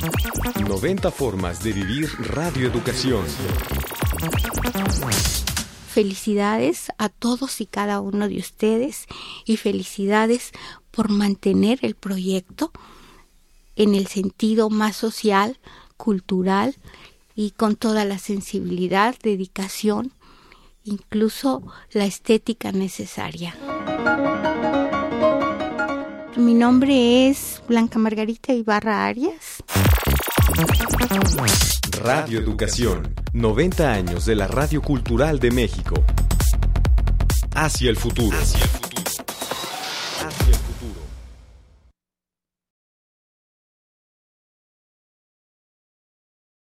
90 formas de vivir radioeducación. Felicidades a todos y cada uno de ustedes y felicidades por mantener el proyecto en el sentido más social, cultural y con toda la sensibilidad, dedicación, incluso la estética necesaria. Mi nombre es Blanca Margarita Ibarra Arias. Radio Educación, 90 años de la Radio Cultural de México. Hacia el futuro.